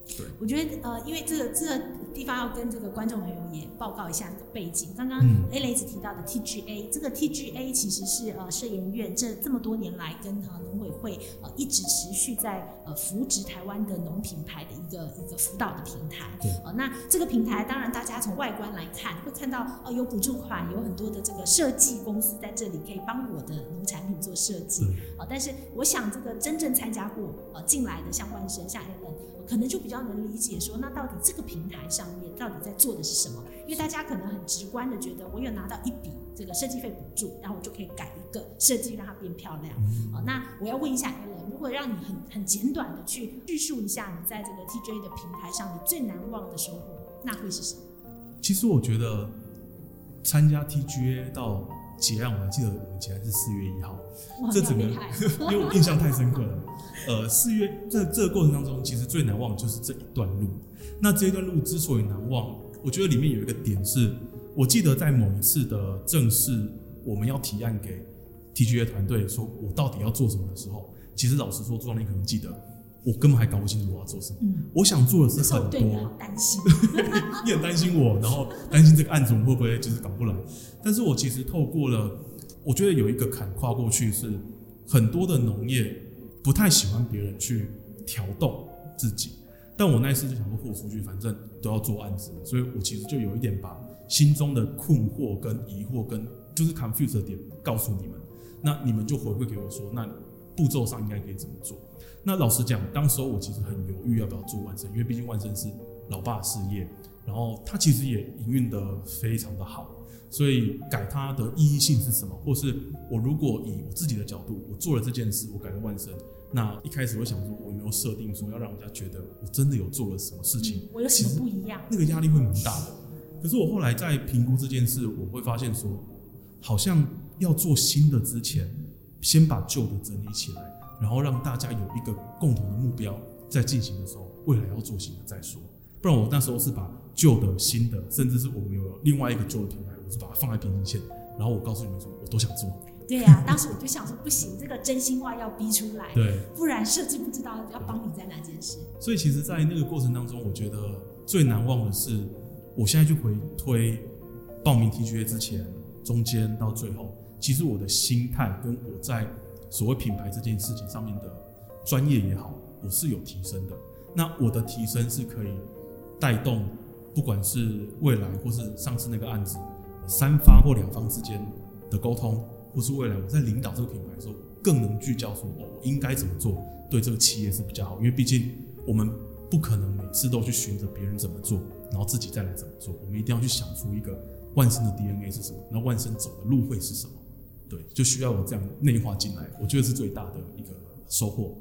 对，我觉得呃，因为这个这个地方要跟这个观众朋友也报告一下这个背景。刚刚 Alex 提到的 TGA，、嗯、这个 TGA 其实是呃社研院这这么多年来跟呃农委会呃一直持续在呃扶植台湾的农品牌的一个一个辅导的平台。对，呃，那这个平台当然大家从外观来看会看到呃有补助款，有很多的这个设计公司在这里可以帮我的农产品做设计。呃，但是我想这个真正参加过呃进来的相关生像 Alan 可能就比较能理解说，那到底这个平台上面到底在做的是什么？因为大家可能很直观的觉得，我有拿到一笔这个设计费补助，然后我就可以改一个设计让它变漂亮。好，那我要问一下 Alan，如果让你很很简短的去叙述一下你在这个 TGA 的平台上你最难忘的收获，那会是什么？其实我觉得参加 TGA 到结案，我还记得我们结案是四月一号，这整个 因为我印象太深刻了。呃，四月这这个过程当中，其实最难忘的就是这一段路。那这一段路之所以难忘，我觉得里面有一个点是，我记得在某一次的正式我们要提案给 TGA 团队，说我到底要做什么的时候，其实老实说，朱总你可能记得，我根本还搞不清楚我要做什么。嗯、我想做的是很多，担心，你很担心我，然后担心这个案子我们会不会就是搞不来。但是我其实透过了，我觉得有一个坎跨过去是很多的农业。不太喜欢别人去挑动自己，但我那一次就想说豁出去，反正都要做案子，所以我其实就有一点把心中的困惑跟疑惑跟就是 confuse 的点告诉你们，那你们就回馈给我说，那步骤上应该可以怎么做？那老实讲，当时候我其实很犹豫要不要做万生，因为毕竟万生是老爸的事业，然后他其实也营运的非常的好。所以改它的意义性是什么？或是我如果以我自己的角度，我做了这件事，我改了万生，那一开始我想说，我有没有设定说要让人家觉得我真的有做了什么事情？嗯、我有什么不一样？那个压力会蛮大的。可是我后来在评估这件事，我会发现说，好像要做新的之前，先把旧的整理起来，然后让大家有一个共同的目标，在进行的时候，未来要做新的再说。不然我那时候是把旧的、新的，甚至是我们有另外一个旧的品牌。把它放在平行线，然后我告诉你们说，我都想做。对呀、啊，当时我就想说，不行，这个真心话要逼出来，对，不然设计不知道要帮你在哪件事。所以其实，在那个过程当中，我觉得最难忘的是，我现在就回推报名 TGA 之前、中间到最后，其实我的心态跟我在所谓品牌这件事情上面的专业也好，我是有提升的。那我的提升是可以带动，不管是未来或是上次那个案子。三方或两方之间的沟通，或是未来我在领导这个品牌的时候，更能聚焦说，哦，我应该怎么做，对这个企业是比较好。因为毕竟我们不可能每次都去寻着别人怎么做，然后自己再来怎么做。我们一定要去想出一个万声的 DNA 是什么，那万声走的路会是什么？对，就需要我这样内化进来，我觉得是最大的一个收获。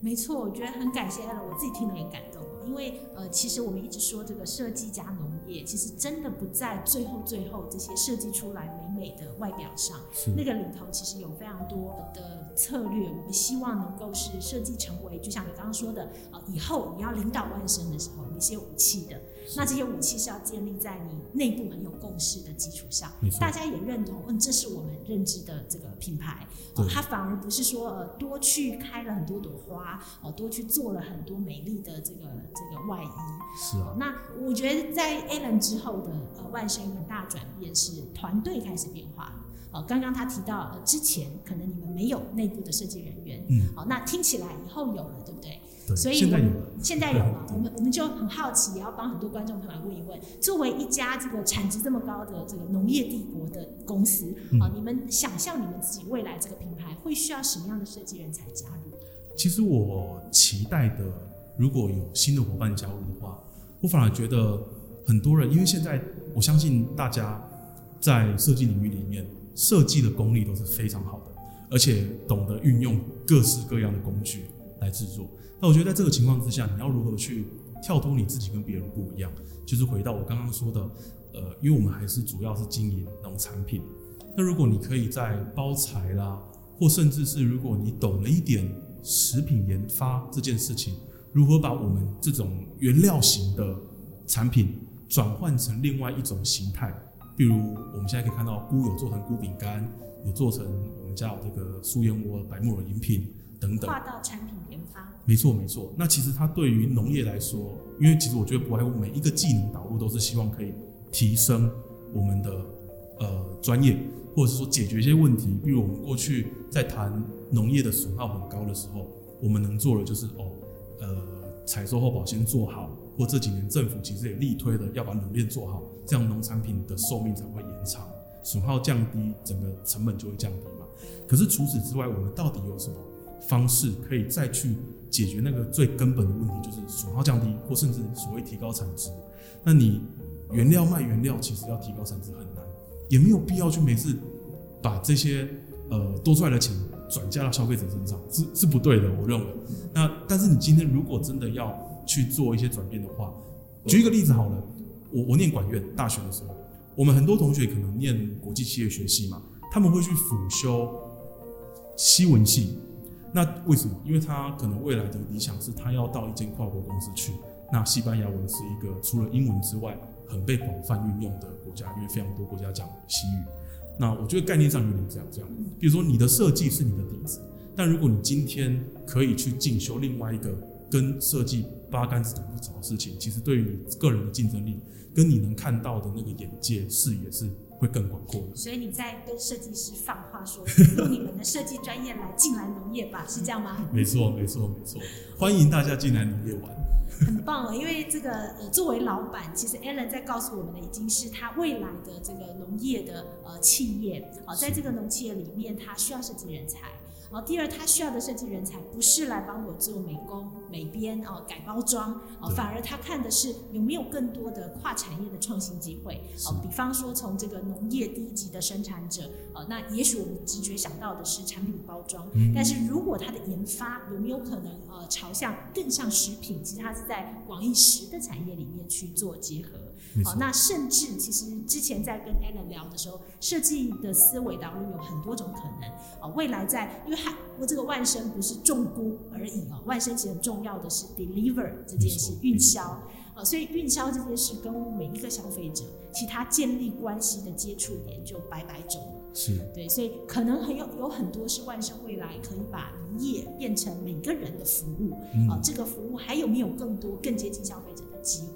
没错，我觉得很感谢 Alan，我自己听了很感动。因为呃，其实我们一直说这个设计加农业，其实真的不在最后最后这些设计出来美美的外表上，那个里头其实有非常多的策略。我们希望能够是设计成为，就像你刚刚说的，呃，以后你要领导万生的时候，你是有武器的。那这些武器是要建立在你内部很有共识的基础上，大家也认同，嗯，这是我们认知的这个品牌。呃，它反而不是说呃多去开了很多朵花，呃，多去做了很多美丽的这个这个外衣。是啊。那我觉得在 Alan 之后的呃万声很大转变是团队开始变化。哦，刚刚他提到呃之前可能你们没有内部的设计人员，嗯，好，那听起来以后有了，对不对？所以，现在有了现在有了，我们我们就很好奇，也要帮很多观众朋友问一问：作为一家这个产值这么高的这个农业帝国的公司，啊、嗯，你们想象你们自己未来这个品牌会需要什么样的设计人才加入？其实我期待的，如果有新的伙伴加入的话，我反而觉得很多人，因为现在我相信大家在设计领域里面，设计的功力都是非常好的，而且懂得运用各式各样的工具来制作。那我觉得在这个情况之下，你要如何去跳脱你自己跟别人不一样？就是回到我刚刚说的，呃，因为我们还是主要是经营农产品。那如果你可以在包材啦，或甚至是如果你懂了一点食品研发这件事情，如何把我们这种原料型的产品转换成另外一种形态？比如我们现在可以看到菇有做成菇饼干，有做成我们家有这个素燕窝白木耳饮品等等。跨到产品没错，没错。那其实它对于农业来说，因为其实我觉得不外乎每一个技能导入都是希望可以提升我们的呃专业，或者是说解决一些问题。比如我们过去在谈农业的损耗很高的时候，我们能做的就是哦，呃，采收后保鲜做好，或这几年政府其实也力推的要把冷链做好，这样农产品的寿命才会延长，损耗降低，整个成本就会降低嘛。可是除此之外，我们到底有什么方式可以再去？解决那个最根本的问题，就是损耗降低，或甚至所谓提高产值。那你原料卖原料，其实要提高产值很难，也没有必要去每次把这些呃多出来的钱转嫁到消费者身上，是是不对的。我认为。那但是你今天如果真的要去做一些转变的话，举一个例子好了，我我念管院大学的时候，我们很多同学可能念国际企业学系嘛，他们会去辅修西文系。那为什么？因为他可能未来的理想是他要到一间跨国公司去。那西班牙文是一个除了英文之外很被广泛运用的国家，因为非常多国家讲西语。那我觉得概念上有点这样这样。比如说你的设计是你的底子，但如果你今天可以去进修另外一个跟设计八竿子打不着的事情，其实对于你个人的竞争力跟你能看到的那个眼界视野是。会更广阔，所以你在跟设计师放话说，用你们的设计专业来进来农业吧，是这样吗？没错，没错，没错，欢迎大家进来农业玩，很棒哦。因为这个呃，作为老板，其实 Alan 在告诉我们的已经是他未来的这个农业的呃企业啊，在这个农企业里面，他需要设计人才。哦，第二，他需要的设计人才不是来帮我做美工、美编哦、改包装哦，反而他看的是有没有更多的跨产业的创新机会哦。比方说，从这个农业低级的生产者哦，那也许我们直觉想到的是产品包装，嗯、但是如果他的研发有没有可能呃朝向更像食品，其实它是在广义食的产业里面去做结合。好，那甚至其实之前在跟 Alan 聊的时候，设计的思维当中有很多种可能啊。未来在，因为还我这个万生不是重估而已哦，万生其实很重要的是 deliver 这件事，运销啊，所以运销这件事跟每一个消费者，其他建立关系的接触点就百百种了。是对，所以可能很有有很多是万生未来可以把农业变成每个人的服务啊，这个服务还有没有更多更接近消费者的机会？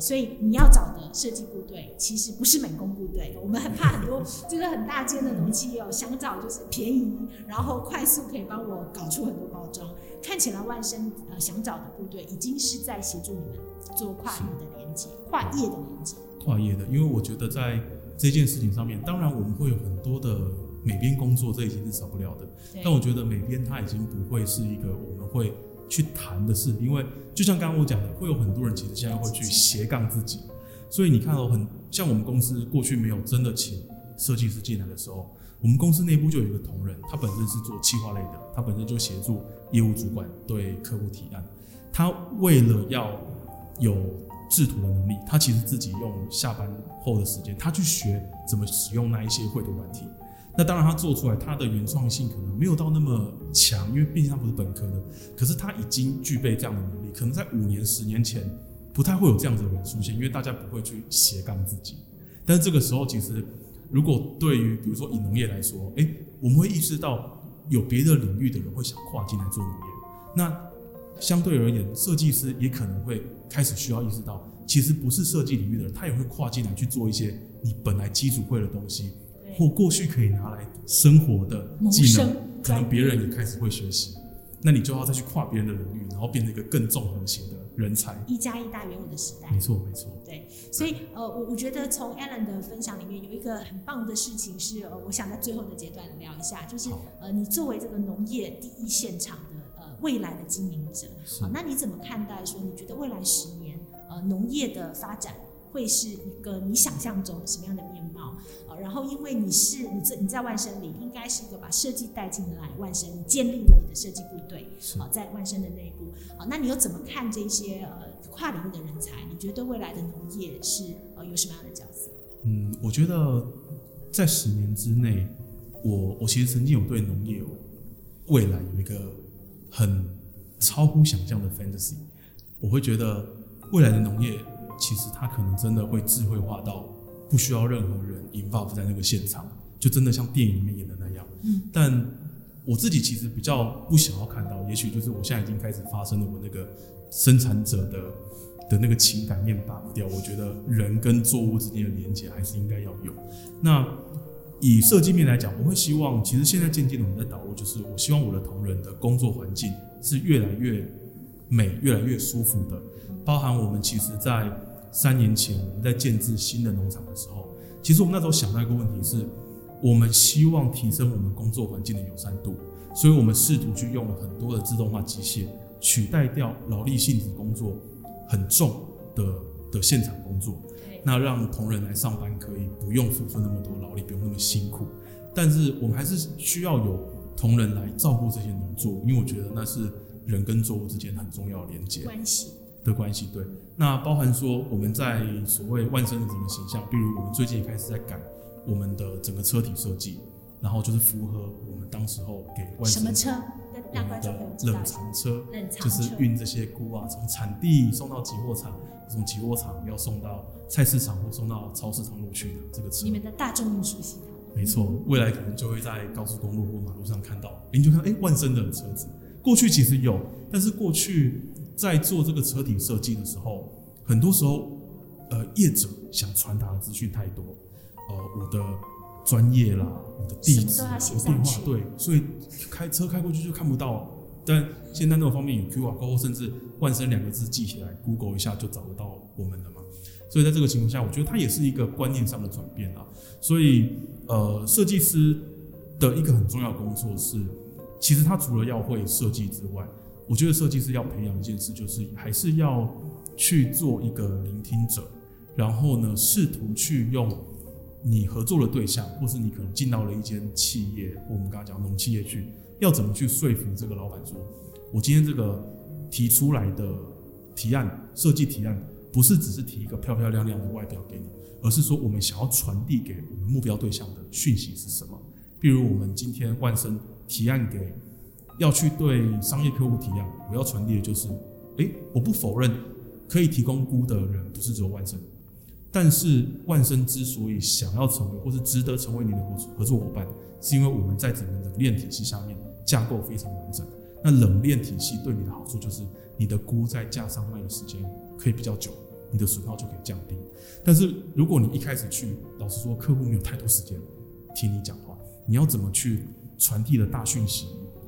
所以你要找的设计部队其实不是美工部队，我们很怕很多这个很大间的农企业想找就是便宜，然后快速可以帮我搞出很多包装。看起来万生呃想找的部队已经是在协助你们做跨域的连接，跨业的连接。跨业的，因为我觉得在这件事情上面，当然我们会有很多的美编工作，这已经是少不了的。但我觉得美编它已经不会是一个我们会。去谈的是，因为就像刚刚我讲的，会有很多人其实现在会去斜杠自己，所以你看到很像我们公司过去没有真的请设计师进来的时候，我们公司内部就有一个同仁，他本身是做企划类的，他本身就协助业务主管对客户提案，他为了要有制图的能力，他其实自己用下班后的时间，他去学怎么使用那一些绘图软体。那当然，他做出来，他的原创性可能没有到那么强，因为毕竟他不是本科的。可是他已经具备这样的能力，可能在五年、十年前不太会有这样子的人出现，因为大家不会去斜杠自己。但是这个时候，其实如果对于比如说以农业来说，诶、我们会意识到有别的领域的人会想跨进来做农业。那相对而言，设计师也可能会开始需要意识到，其实不是设计领域的人，他也会跨进来去做一些你本来基础会的东西。或过去可以拿来生活的技能，可能别人也开始会学习，那你就要再去跨别人的领域，然后变成一个更综合型的人才。一加一大于五的时代，没错没错。对，所以呃，我我觉得从 Alan 的分享里面有一个很棒的事情是，呃，我想在最后的阶段聊一下，就是呃，你作为这个农业第一现场的呃未来的经营者，好，那你怎么看待说，你觉得未来十年呃农业的发展？会是一个你想象中什么样的面貌啊？然后因为你是你在你在万生里，应该是一个把设计带进来万生，你建立了你的设计部队啊，在万生的内部啊，那你又怎么看这些呃跨领域的人才？你觉得未来的农业是呃有什么样的角色？嗯，我觉得在十年之内，我我其实曾经有对农业有未来有一个很超乎想象的 fantasy，我会觉得未来的农业。其实它可能真的会智慧化到不需要任何人 involve 在那个现场，就真的像电影里面演的那样。嗯，但我自己其实比较不想要看到，也许就是我现在已经开始发生了，我那个生产者的的那个情感面拔不掉。我觉得人跟作物之间的连接还是应该要有。那以设计面来讲，我会希望，其实现在渐渐的我们在导入，就是我希望我的同仁的工作环境是越来越美、越来越舒服的，包含我们其实，在三年前，我们在建制新的农场的时候，其实我们那时候想到一个问题是，我们希望提升我们工作环境的友善度，所以我们试图去用了很多的自动化机械，取代掉劳力性质工作很重的的现场工作，那让同仁来上班可以不用付出那么多劳力，不用那么辛苦，但是我们还是需要有同仁来照顾这些农作物，因为我觉得那是人跟作物之间很重要的连接。关系。的关系，对，那包含说我们在所谓万生的整个形象，比如我们最近也开始在改我们的整个车体设计，然后就是符合我们当时候给万生什么车？我们的冷藏车，就是运这些菇啊，从产地送到集货场，从集货场要送到菜市场或送到超市通路去的这个车。你们的大众运输系统，没错，未来可能就会在高速公路或马路上看到，你就看哎，万生的车子。过去其实有，但是过去。在做这个车体设计的时候，很多时候，呃，业者想传达的资讯太多，呃，我的专业啦，我的地址、我的电话，对，所以开车开过去就看不到。但现在那种方面有 QR code，甚至万生两个字记起来，Google 一下就找得到我们了嘛。所以在这个情况下，我觉得它也是一个观念上的转变啊。所以，呃，设计师的一个很重要的工作是，其实他除了要会设计之外，我觉得设计师要培养一件事，就是还是要去做一个聆听者，然后呢，试图去用你合作的对象，或是你可能进到了一间企业，或我们刚刚讲农企业去，要怎么去说服这个老板说，我今天这个提出来的提案设计提案，不是只是提一个漂漂亮亮的外表给你，而是说我们想要传递给我们目标对象的讯息是什么？比如我们今天万声提案给。要去对商业客户提案，我要传递的就是，诶，我不否认可以提供菇的人不是只有万生，但是万生之所以想要成为或是值得成为你的合合作伙伴，是因为我们在整个冷链体系下面架构非常完整。那冷链体系对你的好处就是，你的菇在架上卖的时间可以比较久，你的损耗就可以降低。但是如果你一开始去，老实说，客户没有太多时间听你讲话，你要怎么去传递的大讯息？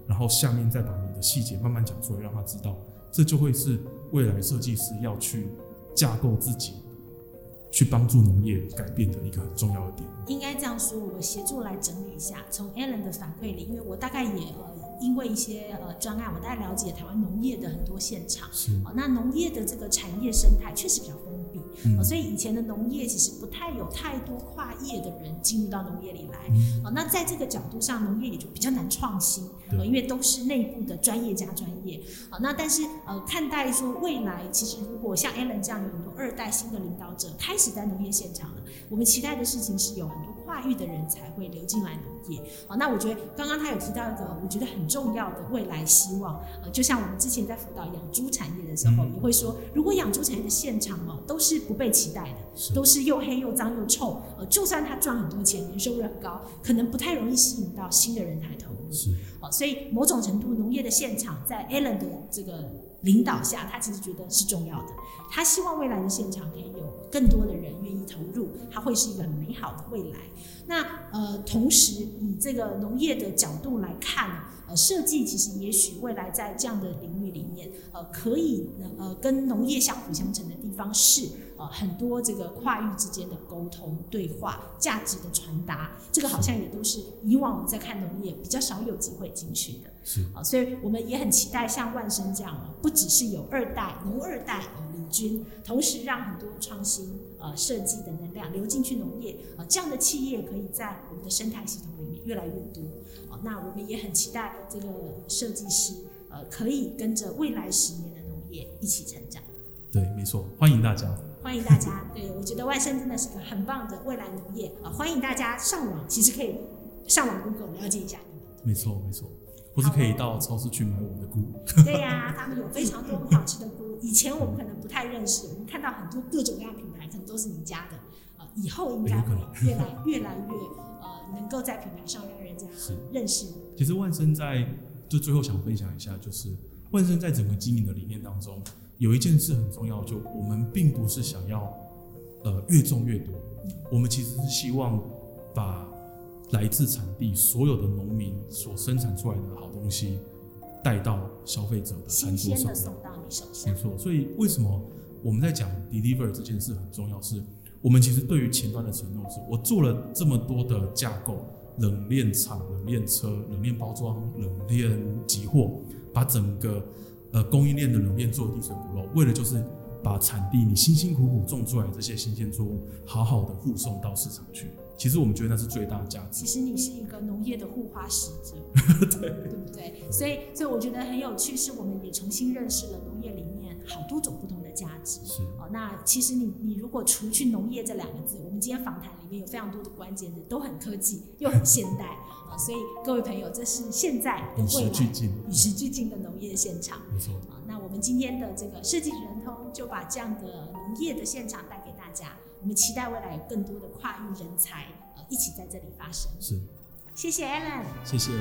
然后下面再把你的细节慢慢讲出来，让他知道，这就会是未来设计师要去架构自己，去帮助农业改变的一个很重要的点。应该这样说，我协助来整理一下，从 Alan 的反馈里，因为我大概也呃。因为一些呃专案，我大概了解台湾农业的很多现场。是。哦，那农业的这个产业生态确实比较封闭。嗯。所以以前的农业其实不太有太多跨业的人进入到农业里来。嗯。哦，那在这个角度上，农业也就比较难创新。对。因为都是内部的专业加专业。哦，那但是呃，看待说未来，其实如果像 Alan 这样有很多二代新的领导者开始在农业现场了，我们期待的事情是有很多跨域的人才会流进来农业。哦，那我觉得刚刚他有提到一个我觉得很重要的未来希望，呃，就像我们之前在辅导养猪产业的时候，也会说，如果养猪产业的现场哦都是不被期待的，都是又黑又脏又臭，呃，就算他赚很多钱，年收入很高，可能不太容易吸引到新的人才投入。是，哦，所以某种程度，农业的现场在 Alan 的这个领导下，他其实觉得是重要的。他希望未来的现场可以有更多的人愿意投入，它会是一个很美好的未来。那呃，同时以这个农业的角度来看，呃，设计其实也许未来在这样的领域里面，呃，可以呃跟农业相辅相成的地方是呃很多这个跨域之间的沟通、对话、价值的传达，这个好像也都是以往我们在看农业比较少有机会进去的。是啊，所以我们也很期待像万生这样，不只是有二代农二代领军，同时让很多创新呃设计的能量流进去农业，呃这样的企业可以在我们的生态系统里面越来越多。哦，那我们也很期待这个设计师呃可以跟着未来十年的农业一起成长。对，没错，欢迎大家，欢迎大家。对，我觉得万生真的是个很棒的未来农业啊，呃，欢迎大家上网，其实可以上网 Google 了解一下。没错，没错。不是可以到超市去买我们的菇？对呀、啊，他们有非常多很好吃的菇。以前我们可能不太认识，我们看到很多各种各样品牌，可能都是您家的。呃，以后应该会越来越来越呃，能够在品牌上让人家认识。其实万生在就最后想分享一下，就是万生在整个经营的理念当中，有一件事很重要，就我们并不是想要呃越种越多，我们其实是希望把。来自产地所有的农民所生产出来的好东西，带到消费者的餐桌上，送到你手上。没错，所以为什么我们在讲 deliver 这件事很重要？是我们其实对于前端的承诺是，我做了这么多的架构，冷链厂、冷链车、冷链包装、冷链集货，把整个呃供应链的冷链做滴水不漏，为了就是把产地你辛辛苦苦种出来的这些新鲜作物，好好的护送到市场去。其实我们觉得那是最大的价值。其实你是一个农业的护花使者，对，对不对？所以，所以我觉得很有趣，是我们也重新认识了农业里面好多种不同的价值。是哦，那其实你你如果除去农业这两个字，我们今天访谈里面有非常多的关键字，都很科技又很现代啊。所以各位朋友，这是现在跟未来与时俱进、与时俱进的农业现场。没错我们期待未来有更多的跨域人才，呃，一起在这里发生。是，谢谢 Alan，谢谢。